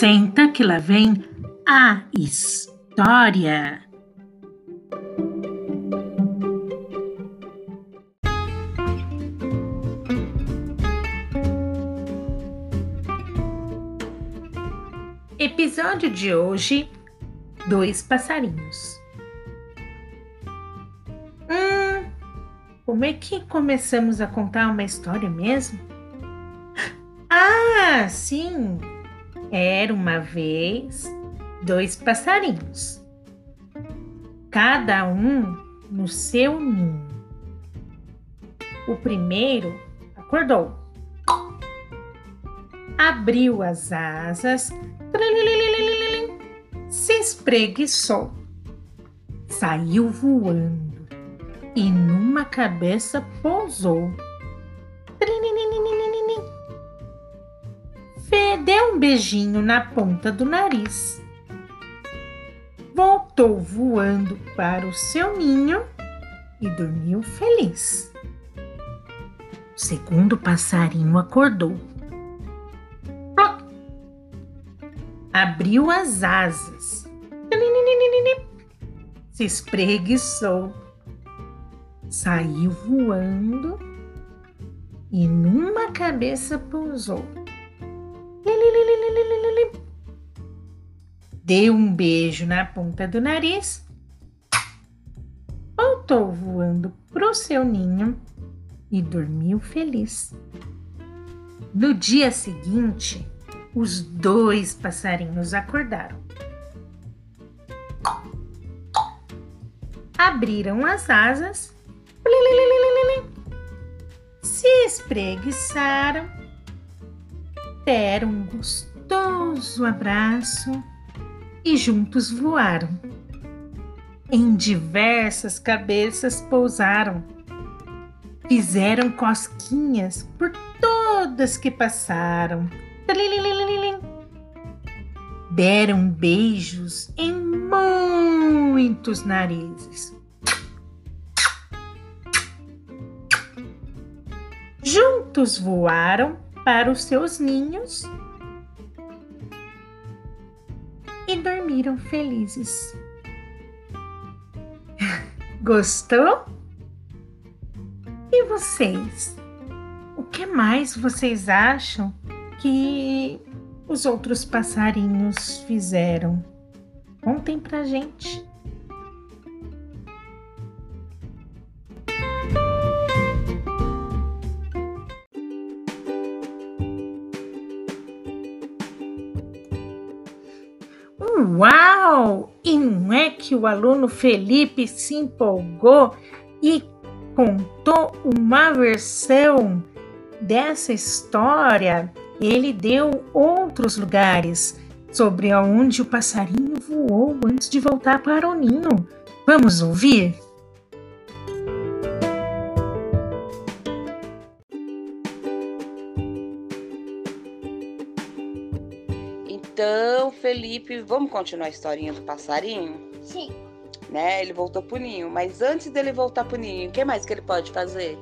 Senta que lá vem a história. Episódio de hoje: Dois passarinhos. Hum, como é que começamos a contar uma história mesmo? Ah, sim! Era uma vez dois passarinhos, cada um no seu ninho. O primeiro acordou, abriu as asas, se espreguiçou, saiu voando e numa cabeça pousou. Deu um beijinho na ponta do nariz. Voltou voando para o seu ninho e dormiu feliz. O segundo passarinho acordou. Abriu as asas. Se espreguiçou. Saiu voando e numa cabeça pousou. Deu um beijo na ponta do nariz, voltou voando pro seu ninho e dormiu feliz. No dia seguinte, os dois passarinhos acordaram. Abriram as asas, se espreguiçaram deram um gostoso abraço e juntos voaram. Em diversas cabeças pousaram, fizeram cosquinhas por todas que passaram. Deram beijos em muitos narizes. Juntos voaram para os seus ninhos e dormiram felizes. Gostou? E vocês? O que mais vocês acham que os outros passarinhos fizeram? Contem pra gente. Uau! E não é que o aluno Felipe se empolgou e contou uma versão dessa história? Ele deu outros lugares sobre aonde o passarinho voou antes de voltar para o ninho. Vamos ouvir? Então, Felipe, vamos continuar a historinha do passarinho? Sim. Né? Ele voltou pro ninho, mas antes dele voltar pro ninho, o que mais que ele pode fazer?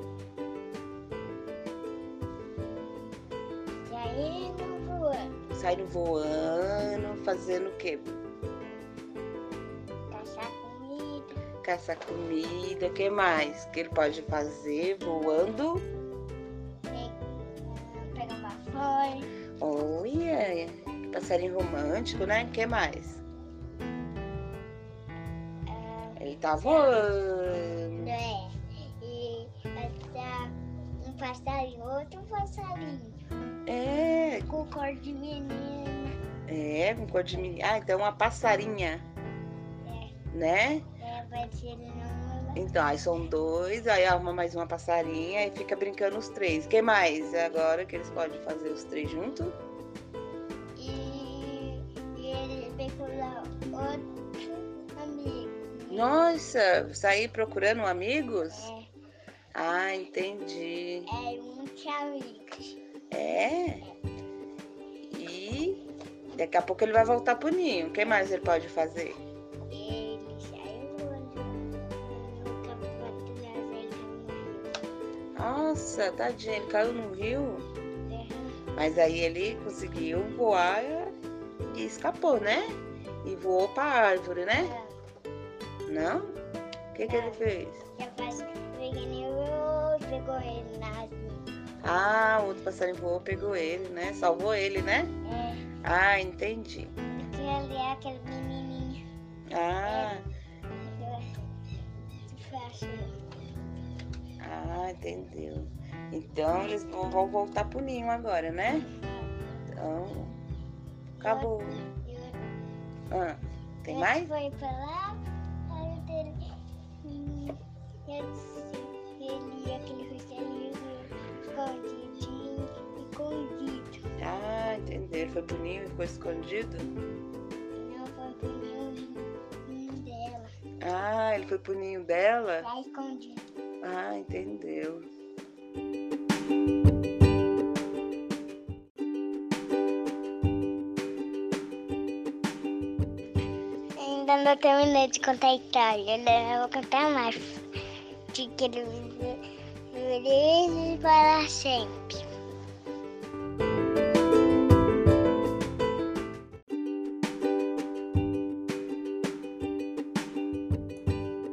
Saindo voando. Saindo voando, fazendo o quê? Caçar comida. Caçar comida, o que mais que ele pode fazer voando? Passarinho romântico, né? O que mais? Ele tá voando. É. E essa, um passarinho, outro passarinho. É, Com cor de menina. é, com cor de menino. Ah, então uma passarinha, né? É, vai. Então, aí são dois, aí arruma mais uma passarinha e fica brincando os três. O que mais? Agora que eles podem fazer os três juntos? E, e ele vai colar outro amigo. Nossa, sair procurando amigos? É, Ah, entendi. é muitos amigos. É? E daqui a pouco ele vai voltar pro ninho. O que mais ele pode fazer? Ele saiu. Nossa, tadinho, ele caiu no rio. É, Mas aí ele conseguiu voar e escapou, né? E voou pra árvore, né? Não? O que, que ele fez? Pegou ele na. Ah, o outro passarinho voou, pegou ele, né? Salvou ele, né? É, Ah, entendi. porque ali é aquele menininho. Ah, ah, entendeu. Então eles vão vão voltar pro ninho agora, né? Então, acabou. Ah, tem Ele mais? foi pra lá, aí Eu disse, ele, aquele rostinho escondidinho, escondido. Ah, entendeu. Ele foi pro ninho e ficou escondido? Não foi pro ninho dela, Ah, ele foi pro ninho dela? tá escondido. Ah, entendeu. Ainda não terminei de contar a história, né? eu vou contar mais. De que ele vive para sempre.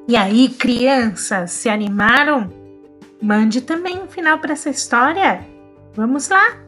E aí, crianças, se animaram? Mande também um final para essa história. Vamos lá!